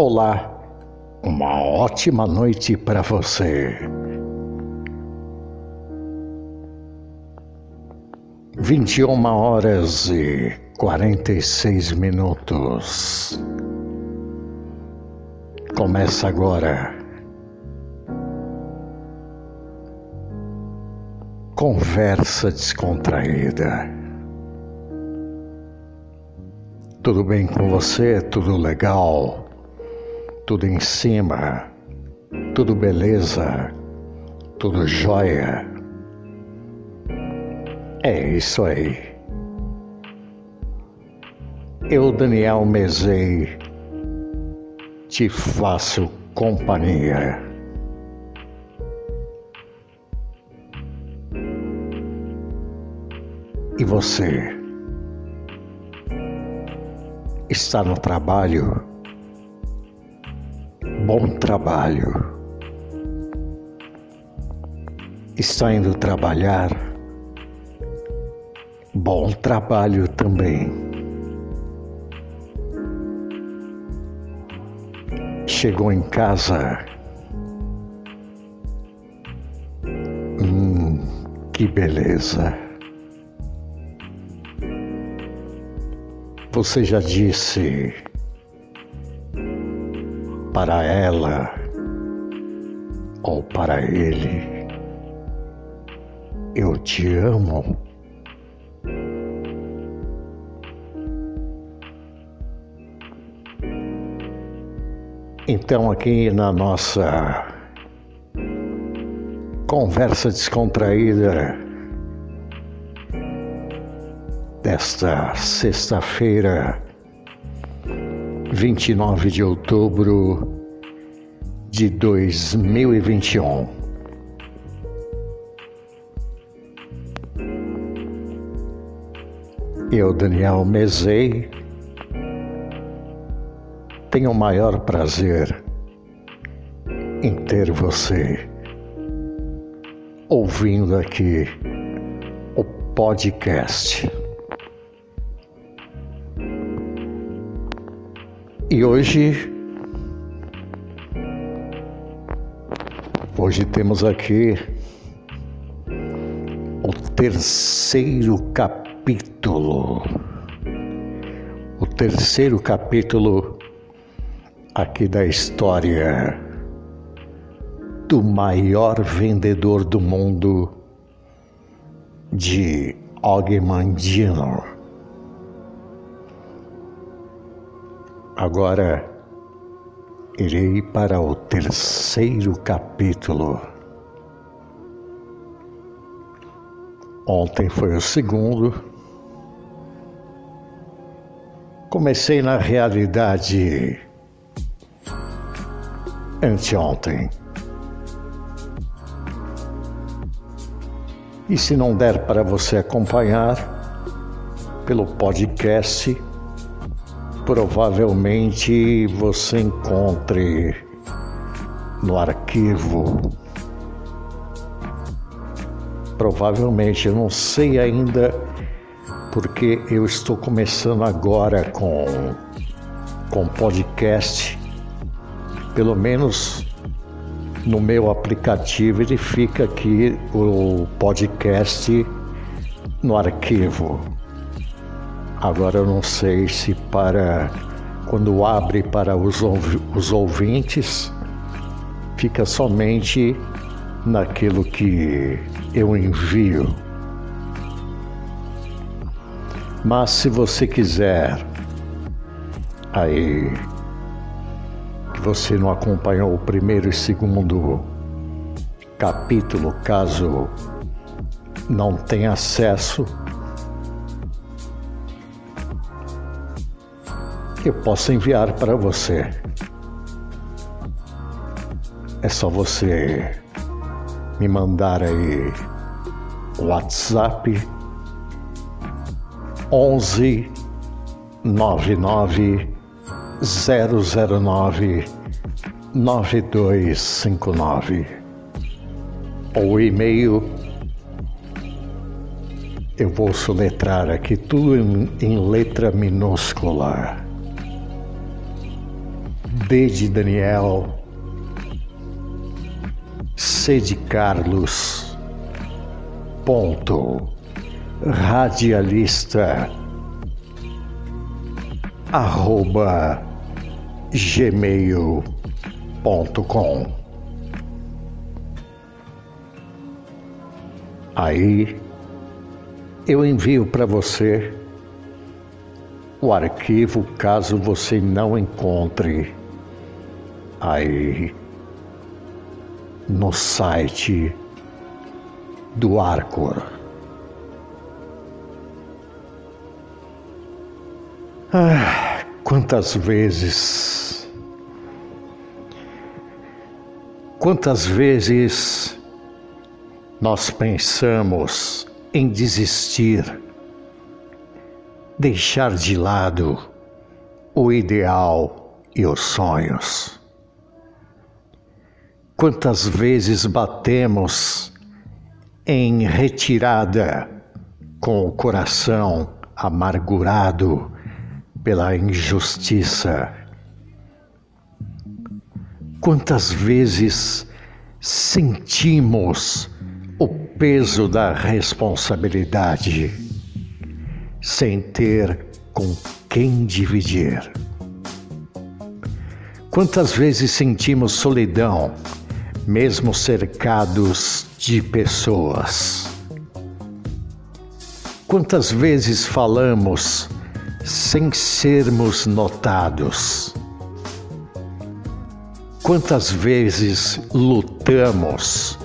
Olá, uma ótima noite para você. Vinte e uma horas e quarenta e seis minutos. Começa agora. Conversa descontraída. Tudo bem com você? Tudo legal? Tudo em cima, tudo beleza, tudo jóia. É isso aí. Eu, Daniel Mezei, te faço companhia. E você? Está no trabalho? Bom trabalho. Está indo trabalhar? Bom trabalho também. Chegou em casa? Hum, que beleza. Você já disse para ela ou para ele. Eu te amo. Então, aqui na nossa conversa descontraída desta sexta-feira, 29 de outubro de 2021. Eu, Daniel Mezei, tenho o maior prazer em ter você ouvindo aqui o podcast. E hoje, hoje temos aqui o terceiro capítulo, o terceiro capítulo aqui da história do maior vendedor do mundo de Og Mandino. Agora irei para o terceiro capítulo. Ontem foi o segundo. Comecei na realidade anteontem. E se não der para você acompanhar pelo podcast, provavelmente você encontre no arquivo. Provavelmente, eu não sei ainda, porque eu estou começando agora com, com podcast. Pelo menos no meu aplicativo ele fica aqui o podcast no arquivo. Agora eu não sei se para quando abre para os, os ouvintes fica somente naquilo que eu envio. Mas se você quiser aí que você não acompanhou o primeiro e segundo capítulo, caso não tenha acesso, eu posso enviar para você. É só você me mandar aí WhatsApp 11 99 009 9259 ou e-mail eu vou soletrar aqui tudo em, em letra minúscula D de Daniel, C de Carlos, ponto, radialista, arroba gmail.com. Aí eu envio para você o arquivo caso você não encontre aí no site do Arcor. Ah, quantas vezes, quantas vezes nós pensamos em desistir, deixar de lado o ideal e os sonhos. Quantas vezes batemos em retirada com o coração amargurado pela injustiça. Quantas vezes sentimos o peso da responsabilidade sem ter com quem dividir? Quantas vezes sentimos solidão, mesmo cercados de pessoas? Quantas vezes falamos sem sermos notados. Quantas vezes lutamos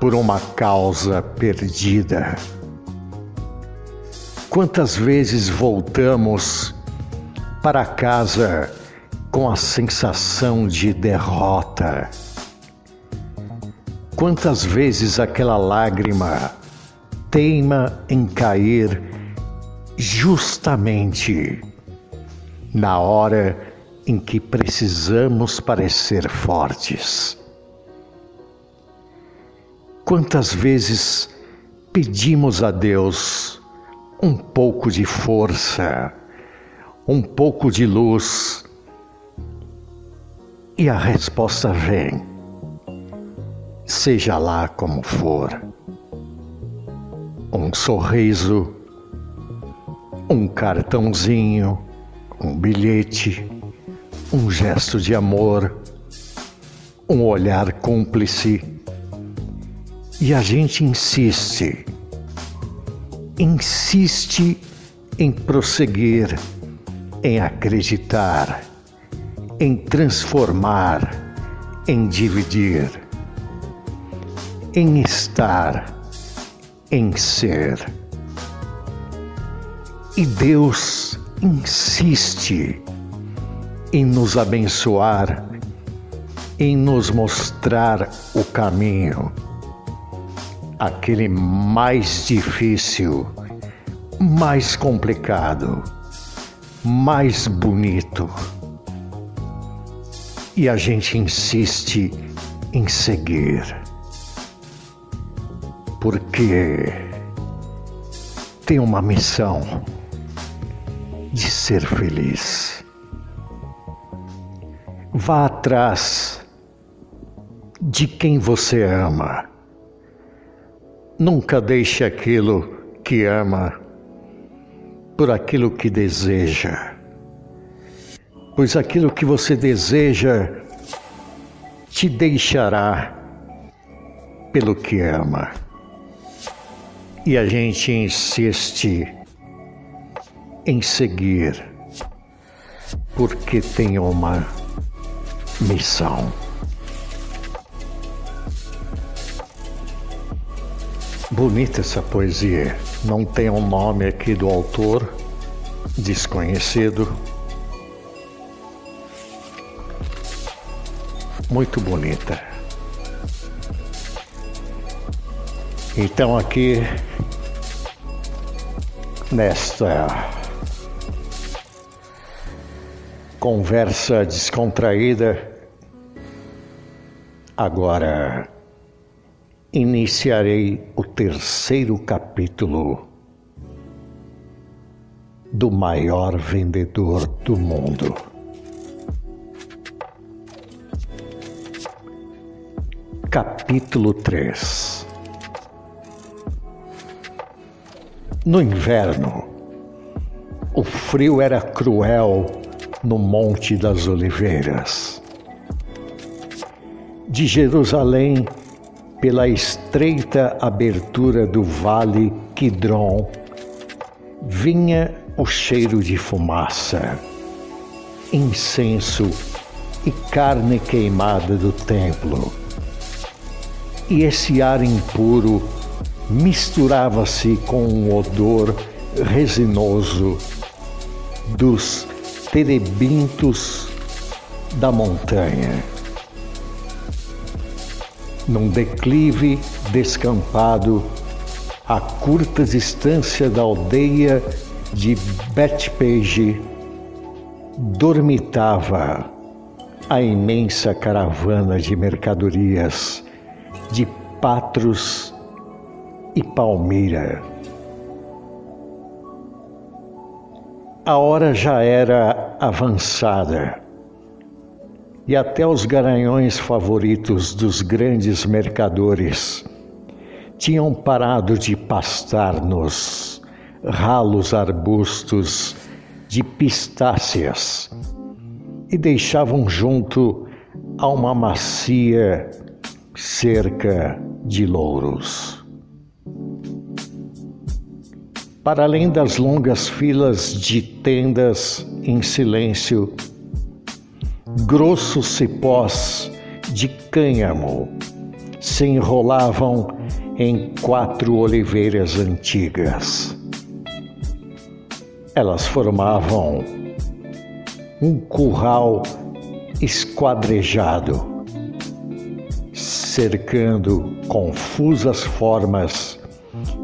por uma causa perdida? Quantas vezes voltamos para casa com a sensação de derrota? Quantas vezes aquela lágrima teima em cair justamente na hora em que precisamos parecer fortes. Quantas vezes pedimos a Deus um pouco de força, um pouco de luz, e a resposta vem, seja lá como for. Um sorriso um cartãozinho, um bilhete, um gesto de amor, um olhar cúmplice. E a gente insiste, insiste em prosseguir, em acreditar, em transformar, em dividir, em estar, em ser. E Deus insiste em nos abençoar, em nos mostrar o caminho, aquele mais difícil, mais complicado, mais bonito. E a gente insiste em seguir, porque tem uma missão de ser feliz. Vá atrás de quem você ama. Nunca deixe aquilo que ama por aquilo que deseja. Pois aquilo que você deseja te deixará pelo que ama. E a gente insiste em seguir, porque tem uma missão. Bonita essa poesia. Não tem um nome aqui do autor, desconhecido. Muito bonita. Então, aqui, nesta conversa descontraída. Agora iniciarei o terceiro capítulo do maior vendedor do mundo. Capítulo 3 No inverno, o frio era cruel no Monte das Oliveiras. De Jerusalém, pela estreita abertura do vale Quidron, vinha o cheiro de fumaça, incenso e carne queimada do templo. E esse ar impuro misturava-se com um odor resinoso dos terebintos da montanha. Num declive descampado, a curta distância da aldeia de Betpage, dormitava a imensa caravana de mercadorias de Patros e Palmira. A hora já era avançada e até os garanhões favoritos dos grandes mercadores tinham parado de pastar nos ralos arbustos de pistáceas e deixavam junto a uma macia cerca de louros. Para além das longas filas de tendas em silêncio, grossos cipós de cânhamo se enrolavam em quatro oliveiras antigas. Elas formavam um curral esquadrejado, cercando confusas formas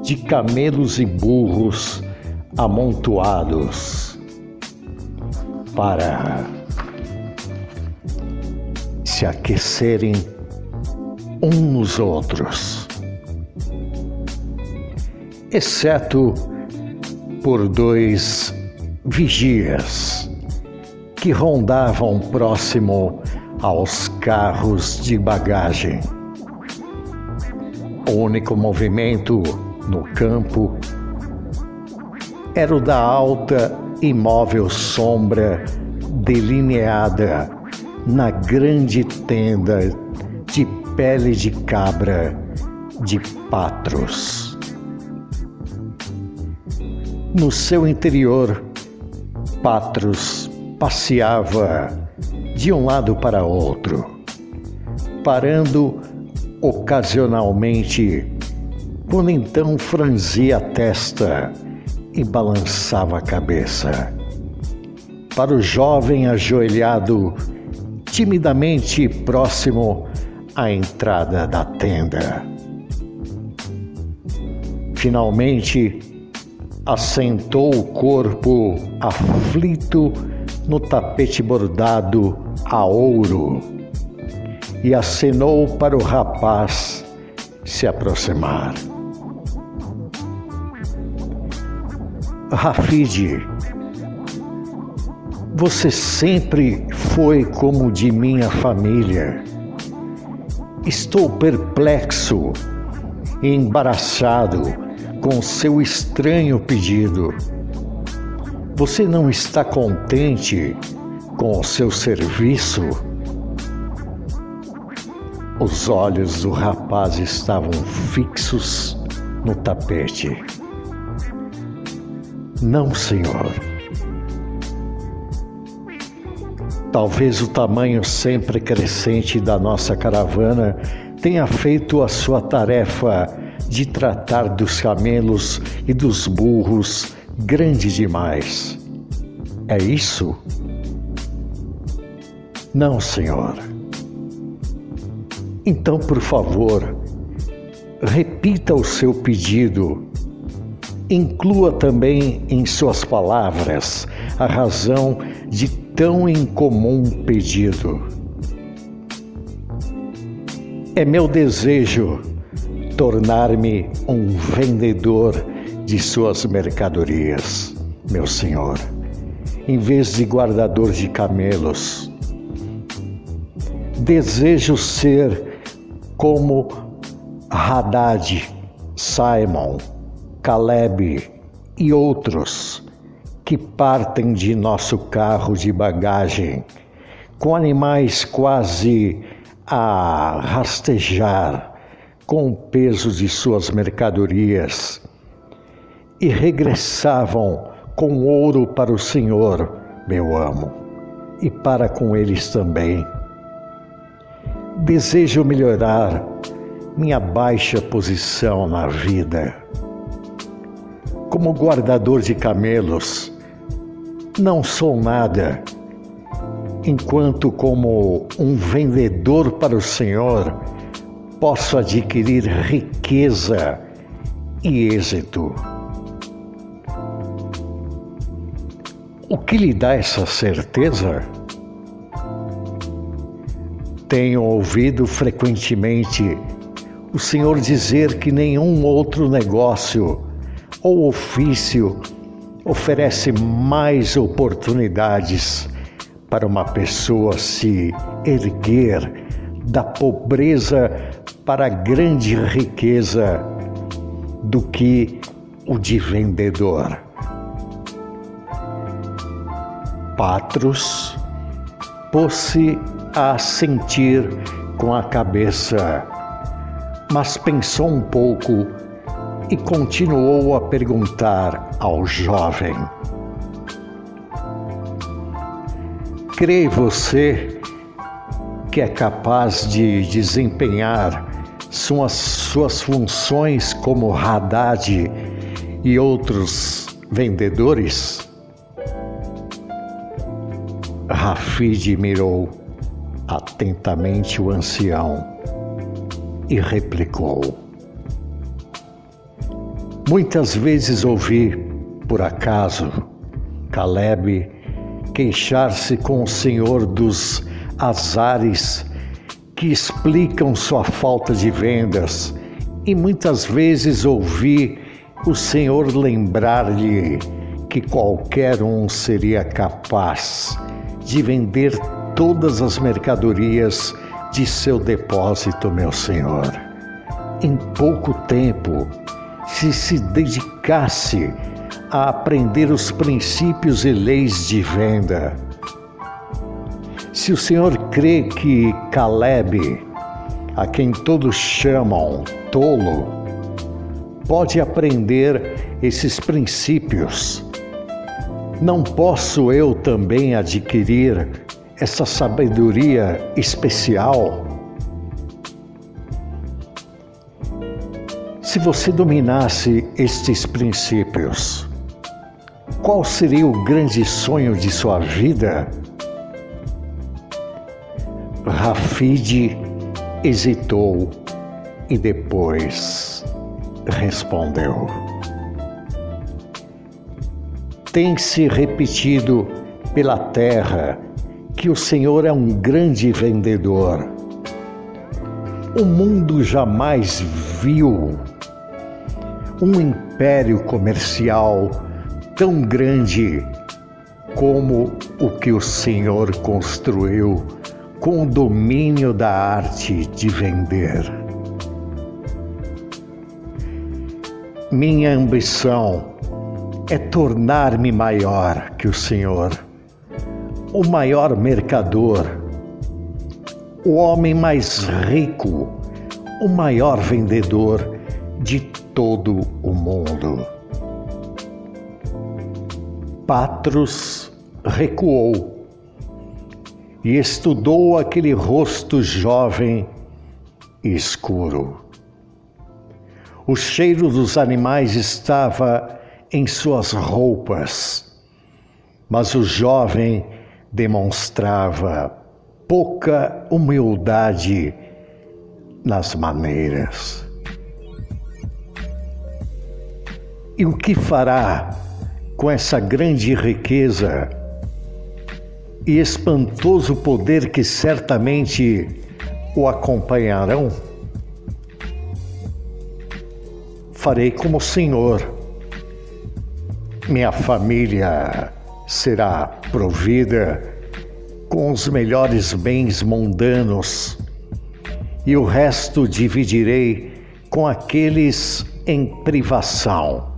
de camelos e burros amontoados para se aquecerem uns nos outros, exceto por dois vigias que rondavam próximo aos carros de bagagem. O único movimento no campo era o da alta imóvel sombra delineada na grande tenda de pele de cabra de Patros. No seu interior, Patros passeava de um lado para outro, parando ocasionalmente, quando então franzia a testa e balançava a cabeça. Para o jovem ajoelhado, timidamente próximo à entrada da tenda. Finalmente, assentou o corpo aflito no tapete bordado a ouro e acenou para o rapaz se aproximar. Rafide, você sempre foi como de minha família. Estou perplexo e embaraçado com seu estranho pedido. Você não está contente com o seu serviço? Os olhos do rapaz estavam fixos no tapete. Não, senhor. Talvez o tamanho sempre crescente da nossa caravana tenha feito a sua tarefa de tratar dos camelos e dos burros grande demais. É isso? Não, senhor. Então, por favor, repita o seu pedido. Inclua também em suas palavras a razão de tão incomum pedido. É meu desejo tornar-me um vendedor de suas mercadorias, meu senhor, em vez de guardador de camelos. Desejo ser como Haddad, Simon, Caleb e outros que partem de nosso carro de bagagem com animais quase a rastejar com o peso de suas mercadorias e regressavam com ouro para o Senhor, meu amo, e para com eles também. Desejo melhorar minha baixa posição na vida. Como guardador de camelos, não sou nada, enquanto, como um vendedor para o Senhor, posso adquirir riqueza e êxito. O que lhe dá essa certeza? Tenho ouvido frequentemente o Senhor dizer que nenhum outro negócio ou ofício oferece mais oportunidades para uma pessoa se erguer da pobreza para a grande riqueza do que o de vendedor. Patros pôs-se a sentir com a cabeça, mas pensou um pouco e continuou a perguntar ao jovem: Crê você que é capaz de desempenhar suas, suas funções como Haddad e outros vendedores? Rafid mirou atentamente o ancião e replicou: Muitas vezes ouvi, por acaso, Caleb queixar-se com o Senhor dos azares que explicam sua falta de vendas, e muitas vezes ouvi o Senhor lembrar-lhe que qualquer um seria capaz de vender todas as mercadorias de seu depósito, meu Senhor. Em pouco tempo, se se dedicasse a aprender os princípios e leis de venda. Se o Senhor crê que Caleb, a quem todos chamam tolo, pode aprender esses princípios não posso eu também adquirir essa sabedoria especial? Se você dominasse estes princípios, qual seria o grande sonho de sua vida? Rafid hesitou e depois respondeu tem se repetido pela terra que o Senhor é um grande vendedor. O mundo jamais viu um império comercial tão grande como o que o Senhor construiu com o domínio da arte de vender. Minha ambição é tornar-me maior que o Senhor, o maior mercador, o homem mais rico, o maior vendedor de todo o mundo. Patros recuou e estudou aquele rosto jovem e escuro. O cheiro dos animais estava em suas roupas, mas o jovem demonstrava pouca humildade nas maneiras. E o que fará com essa grande riqueza e espantoso poder que certamente o acompanharão? Farei como o Senhor minha família será provida com os melhores bens mundanos e o resto dividirei com aqueles em privação.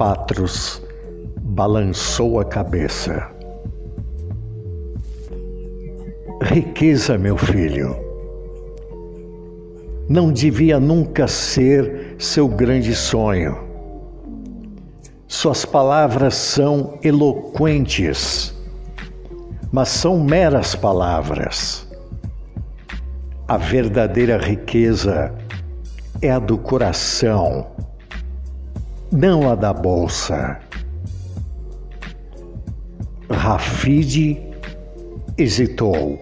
Patros balançou a cabeça. Riqueza, meu filho, não devia nunca ser seu grande sonho. Suas palavras são eloquentes, mas são meras palavras. A verdadeira riqueza é a do coração, não a da bolsa. Rafide hesitou.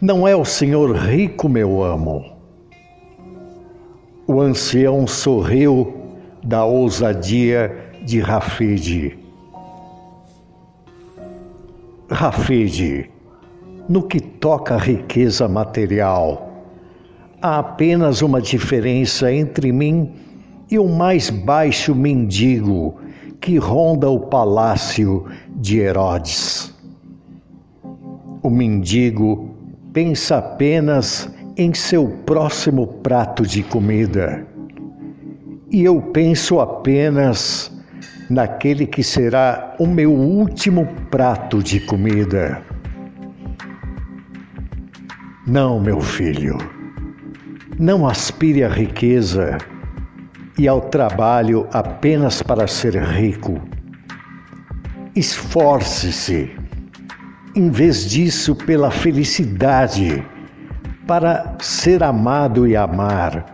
Não é o senhor rico, meu amo. O ancião sorriu da ousadia de Rafide. Rafide, no que toca à riqueza material, há apenas uma diferença entre mim e o mais baixo mendigo que ronda o palácio de Herodes. O mendigo pensa apenas em seu próximo prato de comida, e eu penso apenas naquele que será o meu último prato de comida. Não, meu filho, não aspire à riqueza e ao trabalho apenas para ser rico. Esforce-se, em vez disso, pela felicidade, para ser amado e amar.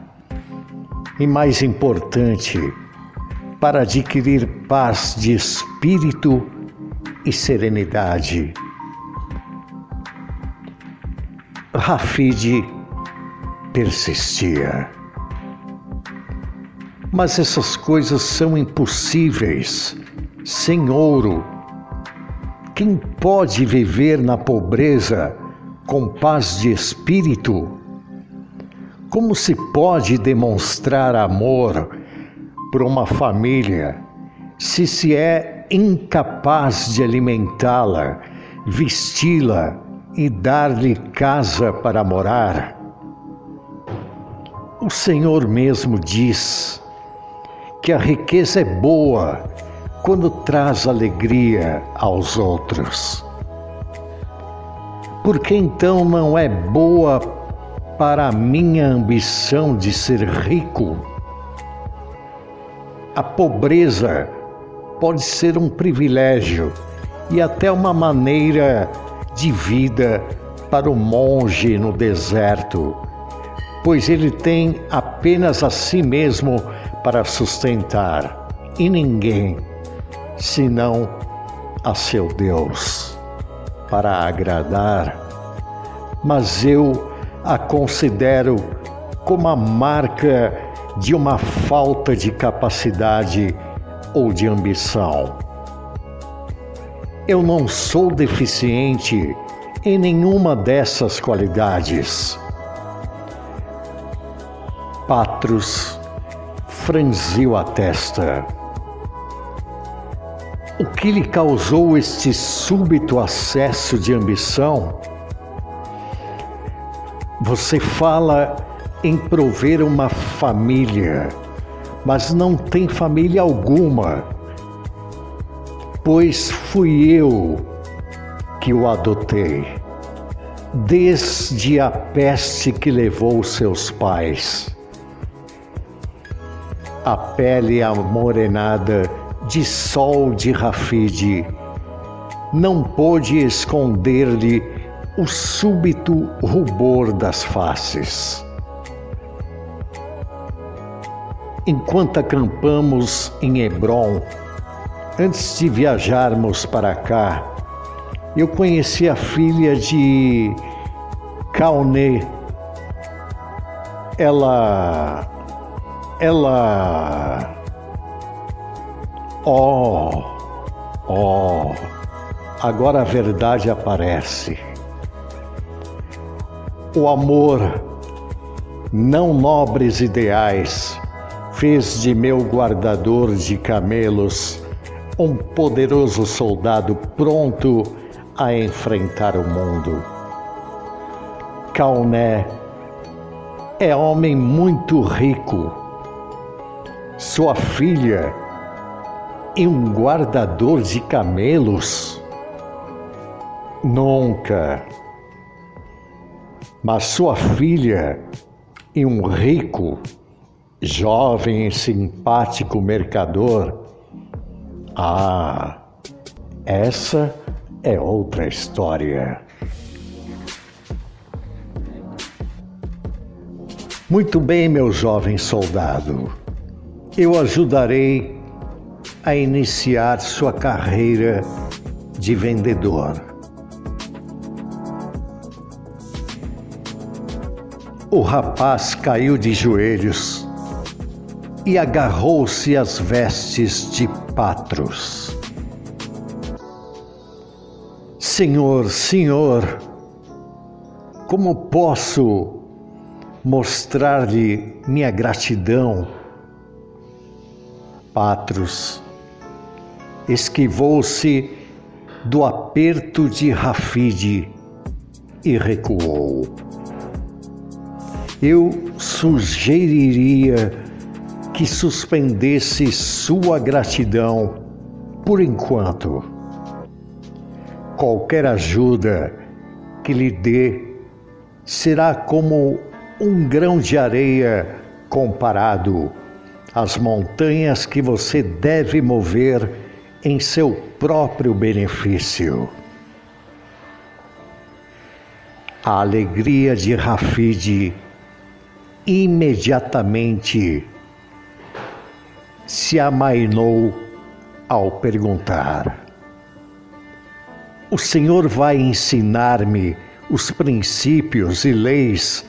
E mais importante, para adquirir paz de espírito e serenidade. Rafide persistia. Mas essas coisas são impossíveis sem ouro. Quem pode viver na pobreza com paz de espírito? Como se pode demonstrar amor por uma família se se é incapaz de alimentá-la, vesti-la e dar-lhe casa para morar? O Senhor mesmo diz: que a riqueza é boa quando traz alegria aos outros. Por que então não é boa para a minha ambição de ser rico? A pobreza pode ser um privilégio e até uma maneira de vida para o monge no deserto, pois ele tem apenas a si mesmo para sustentar e ninguém senão a seu Deus para agradar, mas eu a considero como a marca de uma falta de capacidade ou de ambição. Eu não sou deficiente em nenhuma dessas qualidades. Patros franziu a testa. O que lhe causou este súbito acesso de ambição? Você fala em prover uma família, mas não tem família alguma, pois fui eu que o adotei, desde a peste que levou seus pais a pele amorenada de sol de Rafide, não pôde esconder-lhe o súbito rubor das faces. Enquanto acampamos em Hebron, antes de viajarmos para cá, eu conheci a filha de Kauné. Ela ela. Oh, oh, agora a verdade aparece. O amor, não nobres ideais, fez de meu guardador de camelos um poderoso soldado pronto a enfrentar o mundo. Cauné é homem muito rico. Sua filha e um guardador de camelos? Nunca. Mas sua filha e um rico, jovem e simpático mercador? Ah, essa é outra história. Muito bem, meu jovem soldado. Eu ajudarei a iniciar sua carreira de vendedor. O rapaz caiu de joelhos e agarrou-se às vestes de Patros. Senhor, Senhor, como posso mostrar-lhe minha gratidão? Esquivou-se do aperto de Rafide e recuou. Eu sugeriria que suspendesse sua gratidão por enquanto. Qualquer ajuda que lhe dê será como um grão de areia comparado às montanhas que você deve mover em seu próprio benefício. A alegria de Rafide imediatamente se amainou ao perguntar: O Senhor vai ensinar-me os princípios e leis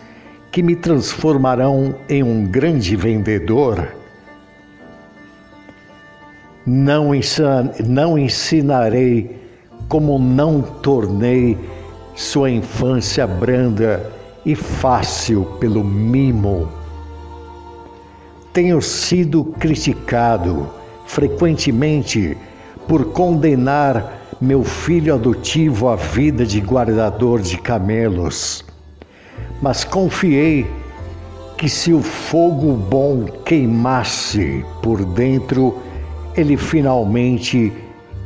que me transformarão em um grande vendedor? Não, ensin não ensinarei como não tornei sua infância branda e fácil pelo mimo. Tenho sido criticado frequentemente por condenar meu filho adotivo à vida de guardador de camelos, mas confiei que se o fogo bom queimasse por dentro, ele finalmente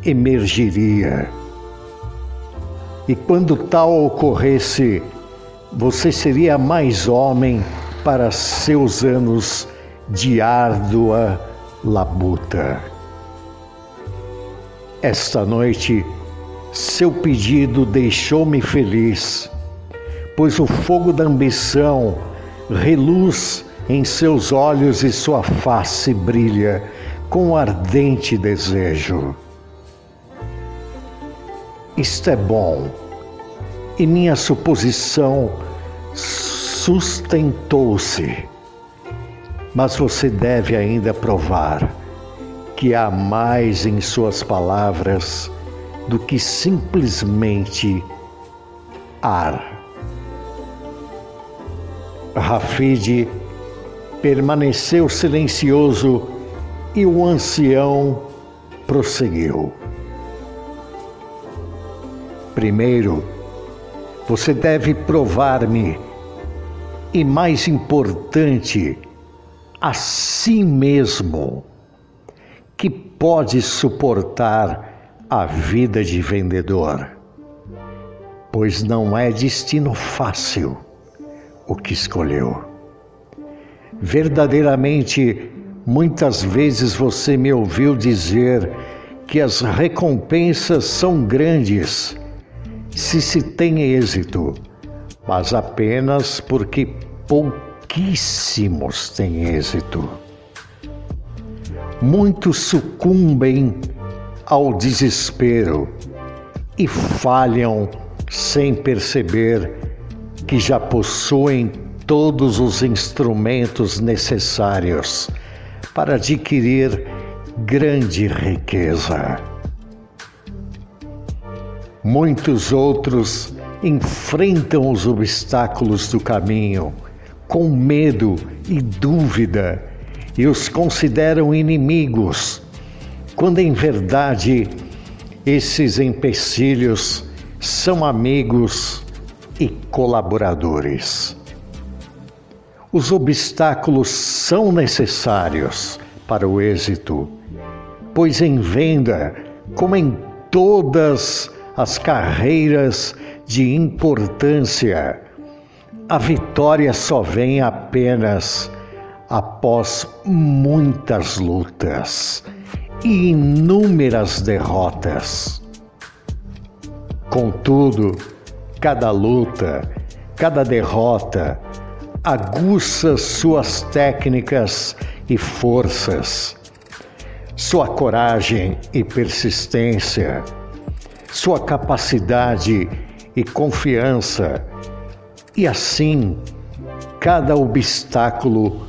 emergiria. E quando tal ocorresse, você seria mais homem para seus anos de árdua labuta. Esta noite, seu pedido deixou-me feliz, pois o fogo da ambição reluz em seus olhos e sua face brilha com ardente desejo. Isto é bom, e minha suposição sustentou-se. Mas você deve ainda provar que há mais em suas palavras do que simplesmente ar. Rafide permaneceu silencioso e o ancião prosseguiu. Primeiro, você deve provar-me, e mais importante, a si mesmo, que pode suportar a vida de vendedor, pois não é destino fácil o que escolheu. Verdadeiramente, Muitas vezes você me ouviu dizer que as recompensas são grandes se se tem êxito, mas apenas porque pouquíssimos têm êxito. Muitos sucumbem ao desespero e falham sem perceber que já possuem todos os instrumentos necessários para adquirir grande riqueza. Muitos outros enfrentam os obstáculos do caminho com medo e dúvida e os consideram inimigos, quando em verdade esses empecilhos são amigos e colaboradores. Os obstáculos são necessários para o êxito, pois em venda, como em todas as carreiras de importância, a vitória só vem apenas após muitas lutas e inúmeras derrotas. Contudo, cada luta, cada derrota aguça suas técnicas e forças, sua coragem e persistência, sua capacidade e confiança, e assim, cada obstáculo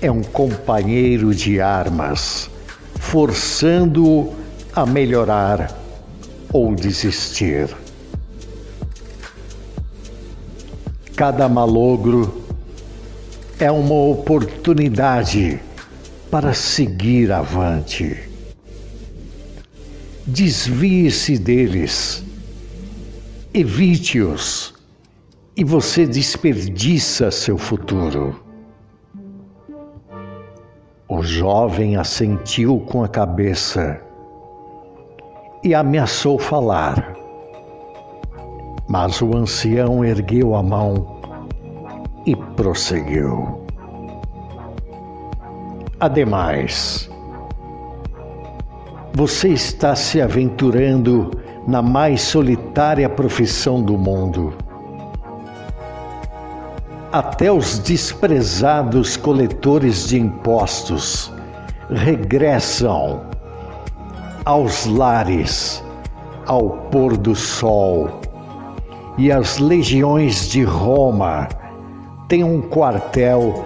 é um companheiro de armas, forçando-o a melhorar ou desistir. Cada malogro é uma oportunidade para seguir avante. Desvie-se deles, evite-os e você desperdiça seu futuro. O jovem assentiu com a cabeça e ameaçou falar. Mas o ancião ergueu a mão e prosseguiu. Ademais, você está se aventurando na mais solitária profissão do mundo. Até os desprezados coletores de impostos regressam aos lares ao pôr do sol, e as legiões de Roma têm um quartel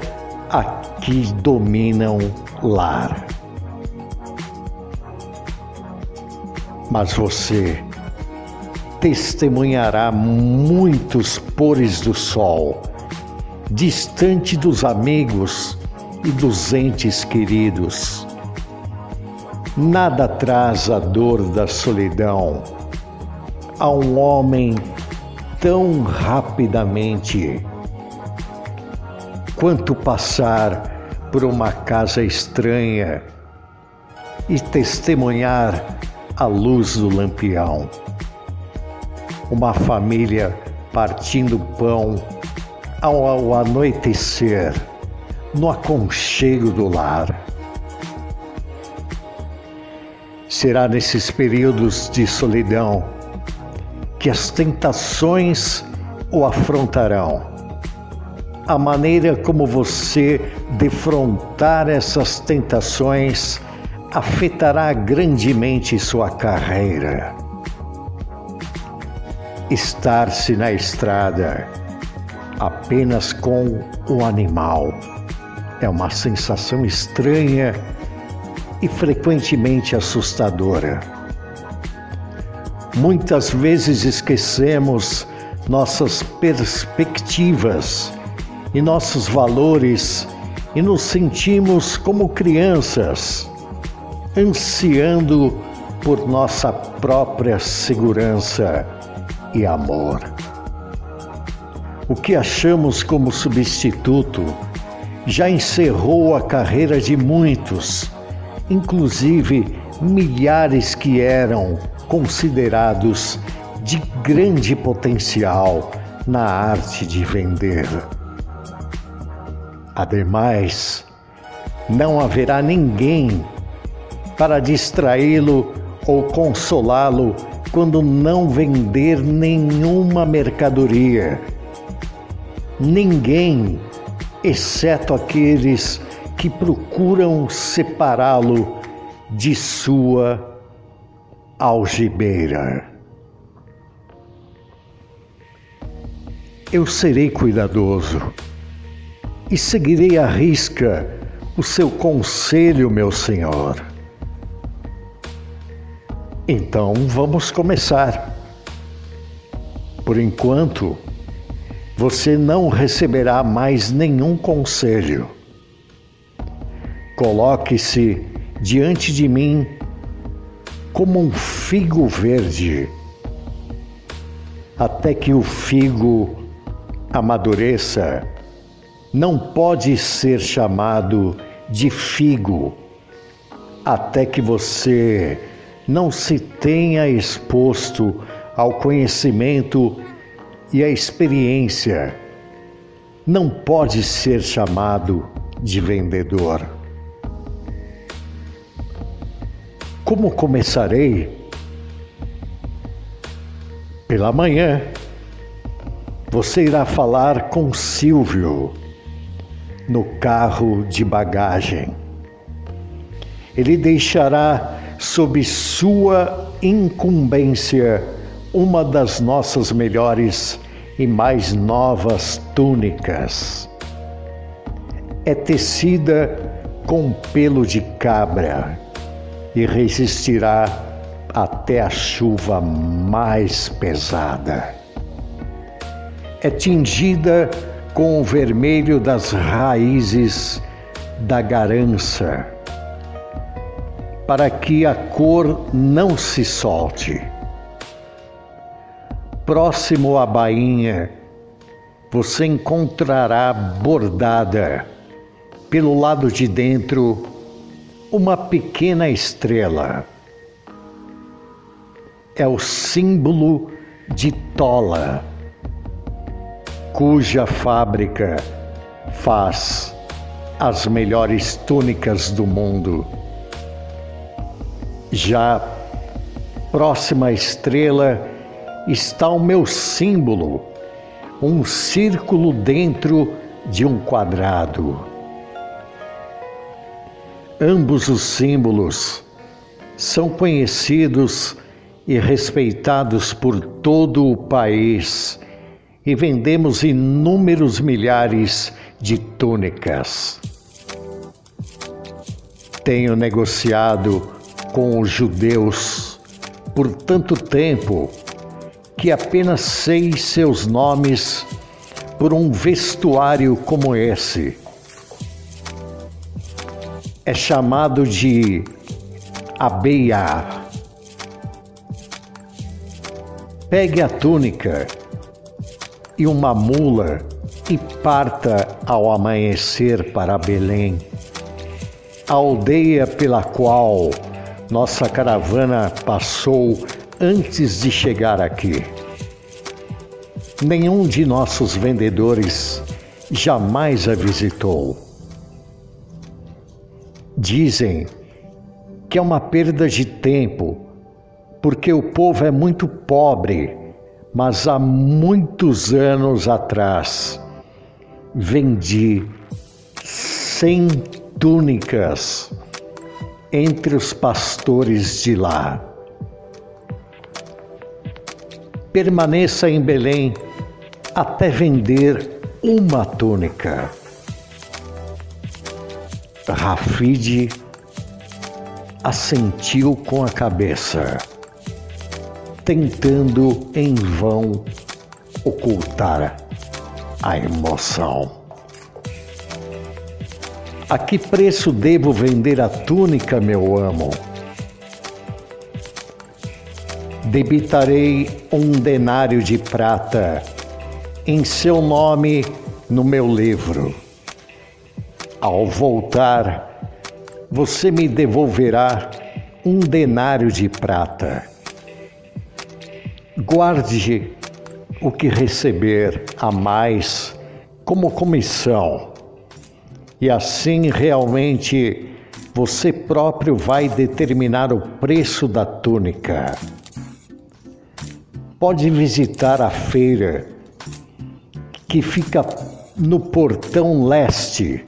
aqui dominam lar. Mas você testemunhará muitos pores do sol, distante dos amigos e dos entes queridos. Nada traz a dor da solidão a um homem tão rapidamente quanto passar por uma casa estranha e testemunhar a luz do lampião. Uma família partindo pão ao, anoitecer, no aconchego do lar. Será nesses períodos de solidão que as tentações o afrontarão a maneira como você defrontar essas tentações afetará grandemente sua carreira. Estar-se na estrada apenas com o animal é uma sensação estranha e frequentemente assustadora. Muitas vezes esquecemos nossas perspectivas e nossos valores e nos sentimos como crianças, ansiando por nossa própria segurança e amor. O que achamos como substituto já encerrou a carreira de muitos, inclusive milhares que eram considerados de grande potencial na arte de vender. Ademais, não haverá ninguém para distraí-lo ou consolá-lo quando não vender nenhuma mercadoria. Ninguém, exceto aqueles que procuram separá-lo de sua algibeira. Eu serei cuidadoso e seguirei à risca o seu conselho, meu senhor. Então vamos começar. Por enquanto, você não receberá mais nenhum conselho. Coloque-se diante de mim como um figo verde. até que o figo amadureça, não pode ser chamado de figo até que você não se tenha exposto ao conhecimento e à experiência. Não pode ser chamado de vendedor. Como começarei? Pela manhã, você irá falar com Silvio no carro de bagagem. Ele deixará sob sua incumbência uma das nossas melhores e mais novas túnicas. É tecida com pelo de cabra e resistirá até a chuva mais pesada. É tingida com o vermelho das raízes da garança, para que a cor não se solte. Próximo à bainha, você encontrará bordada pelo lado de dentro uma pequena estrela é o símbolo de Tola, cuja fábrica faz as melhores túnicas do mundo. Já próxima estrela está o meu símbolo, um círculo dentro de um quadrado. Ambos os símbolos são conhecidos e respeitados por todo o país, e vendemos inúmeros milhares de túnicas. Tenho negociado com os judeus por tanto tempo que apenas sei seus nomes por um vestuário como esse. É chamado de abeia. Pegue a túnica e uma mula e parta ao amanhecer para Belém, a aldeia pela qual nossa caravana passou antes de chegar aqui. Nenhum de nossos vendedores jamais a visitou. Dizem que é uma perda de tempo porque o povo é muito pobre, mas há muitos anos atrás vendi cem túnicas entre os pastores de lá. Permaneça em Belém até vender uma túnica. Rafide assentiu com a cabeça tentando em vão ocultar a emoção. A que preço devo vender a túnica, meu amo? Debitarei um denário de prata em seu nome no meu livro. Ao voltar, você me devolverá um denário de prata Guarde o que receber a mais como comissão, e assim realmente você próprio vai determinar o preço da túnica. Pode visitar a feira que fica no portão leste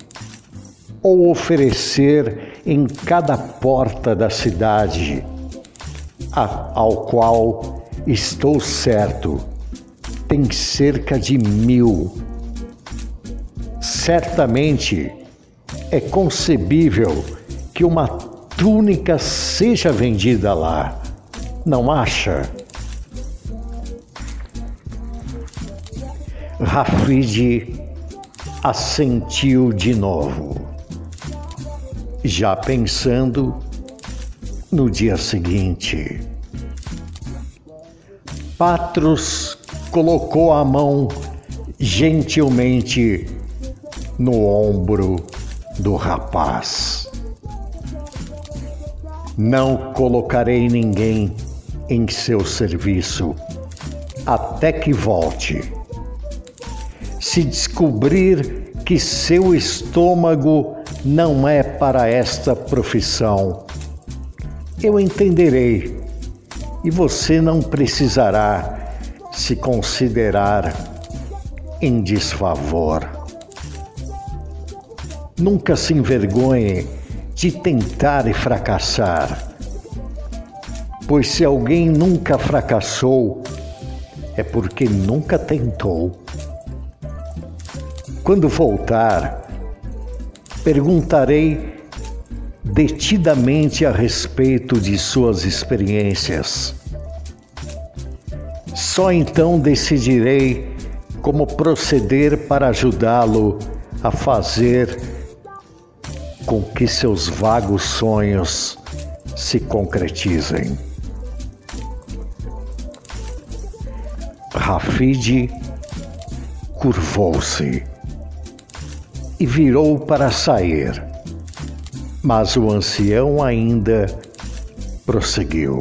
ou oferecer em cada porta da cidade, ao qual Estou certo, tem cerca de mil. Certamente é concebível que uma túnica seja vendida lá, não acha? Rafid assentiu de novo, já pensando no dia seguinte. Patros colocou a mão gentilmente no ombro do rapaz. Não colocarei ninguém em seu serviço até que volte. Se descobrir que seu estômago não é para esta profissão, eu entenderei e você não precisará se considerar em desfavor. Nunca se envergonhe de tentar e fracassar, pois se alguém nunca fracassou, é porque nunca tentou. Quando voltar, perguntarei detidamente a respeito de suas experiências. Só então decidirei como proceder para ajudá-lo a fazer com que seus vagos sonhos se concretizem. Rafid curvou-se e virou para sair, mas o ancião ainda prosseguiu.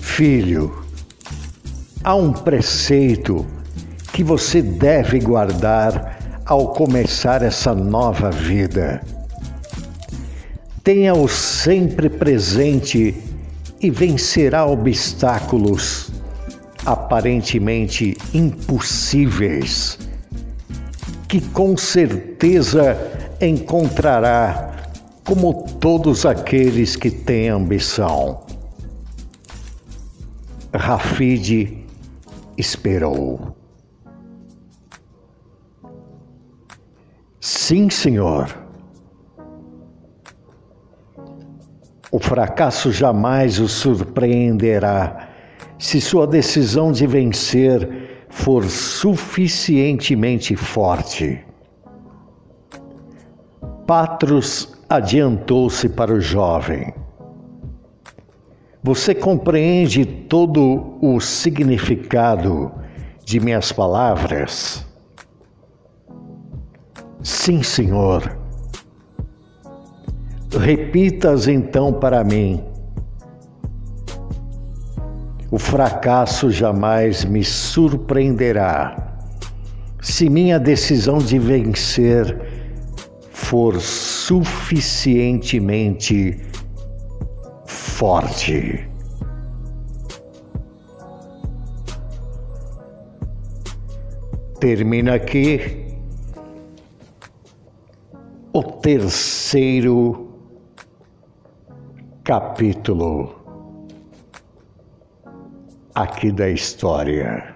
Filho, há um preceito que você deve guardar ao começar essa nova vida. Tenha-o sempre presente e vencerá obstáculos aparentemente impossíveis, que com certeza encontrará como todos aqueles que têm ambição. Rafid esperou. Sim, senhor. O fracasso jamais o surpreenderá se sua decisão de vencer for suficientemente forte. Patros adiantou-se para o jovem. Você compreende todo o significado de minhas palavras? Sim, Senhor. Repitas então para mim. O fracasso jamais me surpreenderá se minha decisão de vencer for suficientemente forte. Termina aqui o terceiro capítulo aqui da história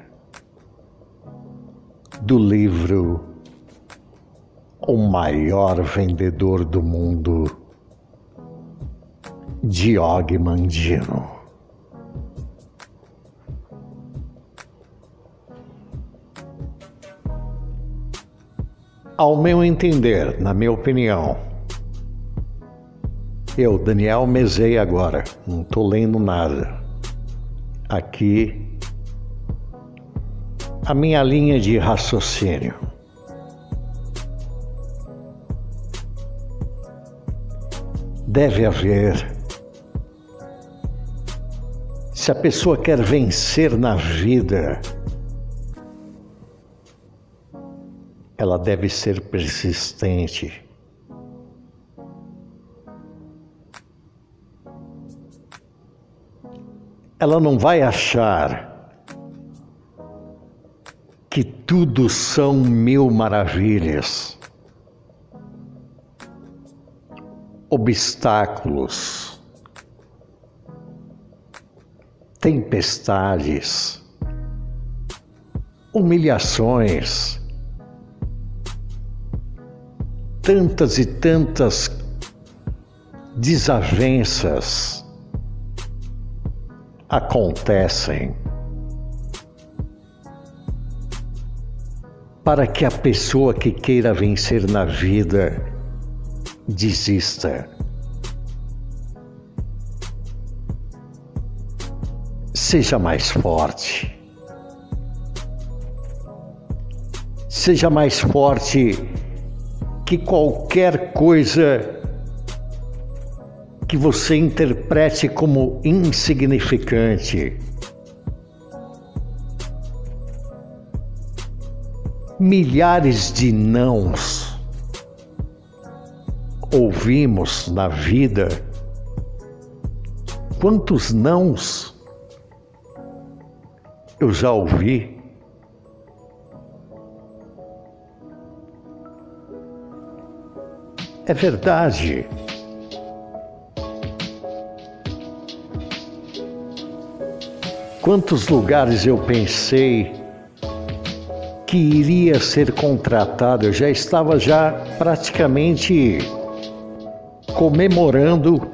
do livro O Maior Vendedor do Mundo Diog Mandino. Ao meu entender, na minha opinião, eu, Daniel Mezei agora, não estou lendo nada. Aqui, a minha linha de raciocínio. Deve haver se a pessoa quer vencer na vida, ela deve ser persistente. Ela não vai achar que tudo são mil maravilhas, obstáculos tempestades, humilhações, tantas e tantas desavenças acontecem para que a pessoa que queira vencer na vida seja mais forte. Seja mais forte que qualquer coisa que você interprete como insignificante. Milhares de nãos ouvimos na vida. Quantos nãos eu já ouvi? É verdade. Quantos lugares eu pensei que iria ser contratado, eu já estava já praticamente comemorando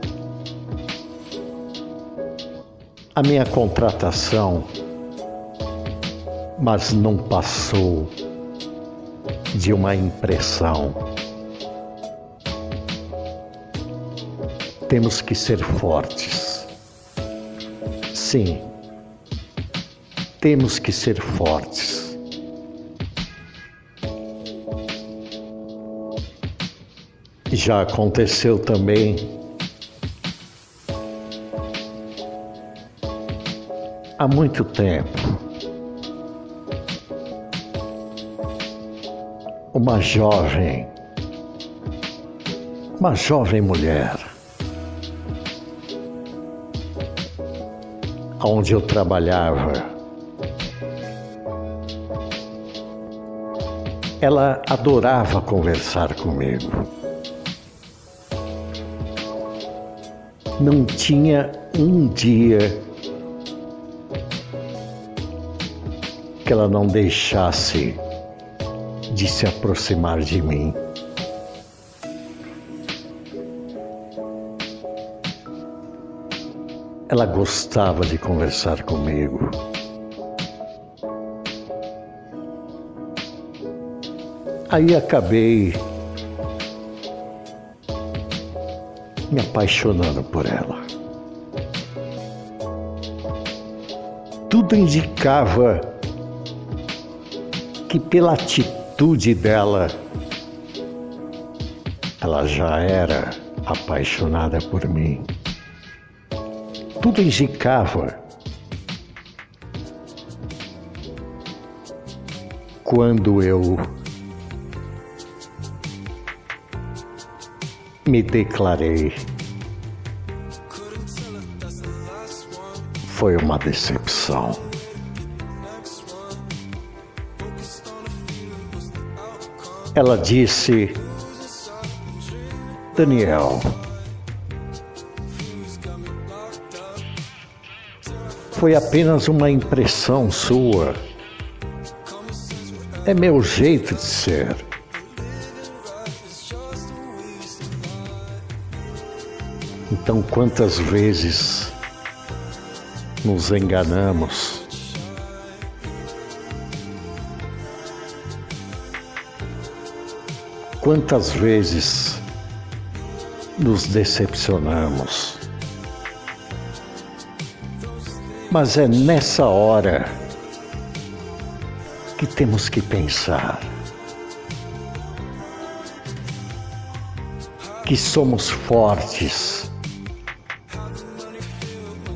a minha contratação, mas não passou de uma impressão. Temos que ser fortes. Sim temos que ser fortes. Já aconteceu também há muito tempo. Uma jovem, uma jovem mulher, onde eu trabalhava, Ela adorava conversar comigo. Não tinha um dia que ela não deixasse de se aproximar de mim. Ela gostava de conversar comigo. Aí acabei me apaixonando por ela. Tudo indicava que, pela atitude dela, ela já era apaixonada por mim. Tudo indicava. Quando eu me declarei. Foi uma decepção. Ela disse: Daniel, foi apenas uma impressão sua. É meu jeito de ser. Então, quantas vezes nos enganamos? Quantas vezes nos decepcionamos? Mas é nessa hora que temos que pensar que somos fortes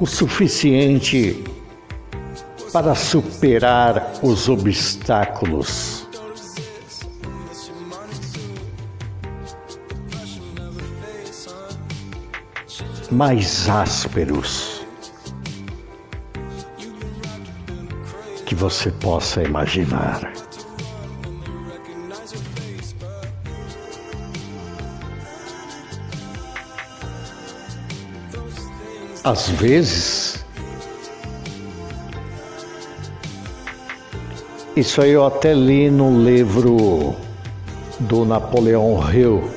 o suficiente para superar os obstáculos. Mais ásperos que você possa imaginar. Às vezes, isso aí eu até li no livro do Napoleão Hill,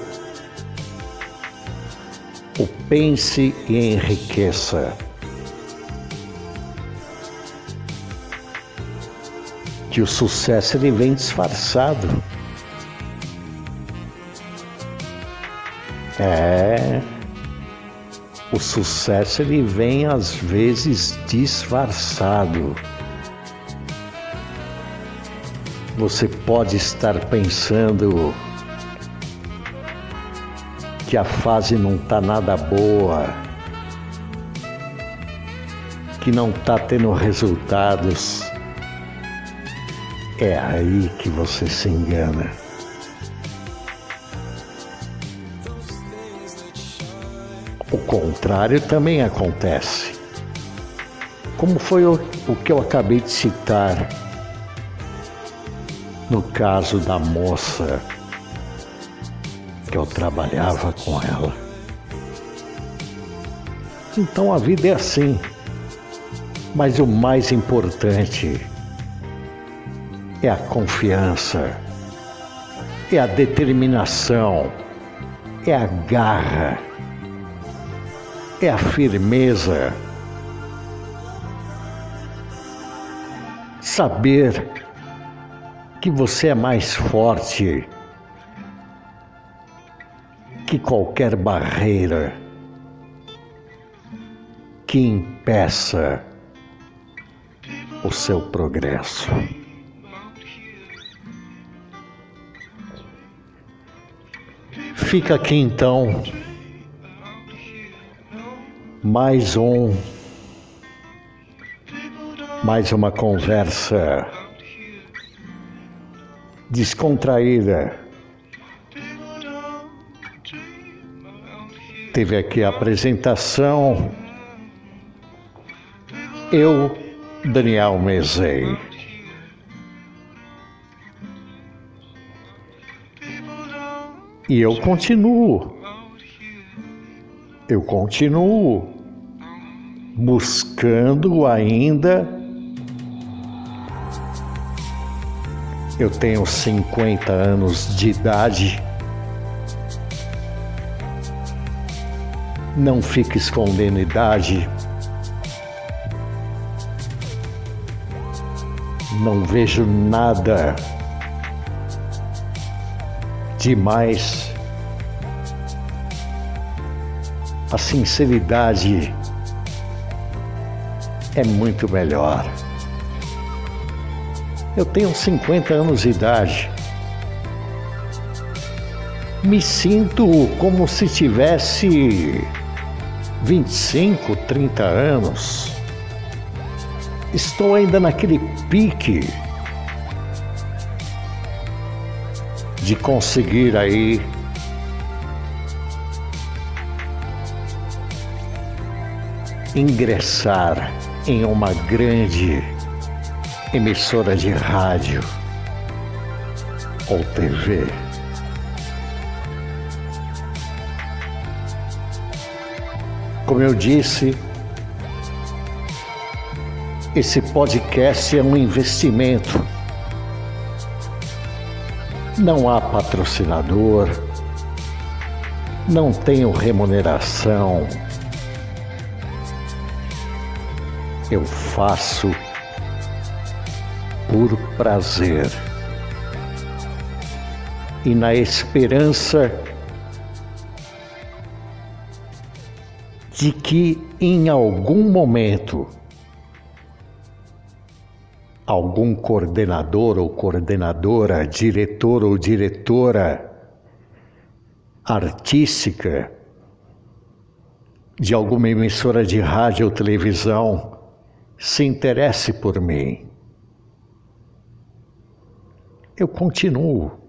O Pense e Enriqueça. Que o sucesso ele vem disfarçado. É O sucesso ele vem às vezes disfarçado. Você pode estar pensando que a fase não está nada boa, que não está tendo resultados. É aí que você se engana. Contrário também acontece. Como foi o, o que eu acabei de citar no caso da moça que eu trabalhava com ela. Então a vida é assim. Mas o mais importante é a confiança, é a determinação, é a garra é a firmeza. Saber que você é mais forte que qualquer barreira que impeça o seu progresso. Fica aqui então mais um, mais uma conversa descontraída. Teve aqui a apresentação. Eu, Daniel Mezei. E eu continuo. Eu continuo buscando ainda. Eu tenho 50 anos de idade. Não fique escondendo idade. Não vejo nada demais. A sinceridade é muito melhor. Eu tenho 50 anos de idade. Me sinto como se tivesse 25, 30 anos. Estou ainda naquele pique de conseguir aí ingressar em uma grande emissora de rádio ou TV. Como eu disse, esse podcast é um investimento. Não há patrocinador, não tenho remuneração eu faço por prazer. E na esperança de que em algum momento algum coordenador ou coordenadora, diretor ou diretora artística de alguma emissora de rádio ou televisão se interesse por mim. Eu continuo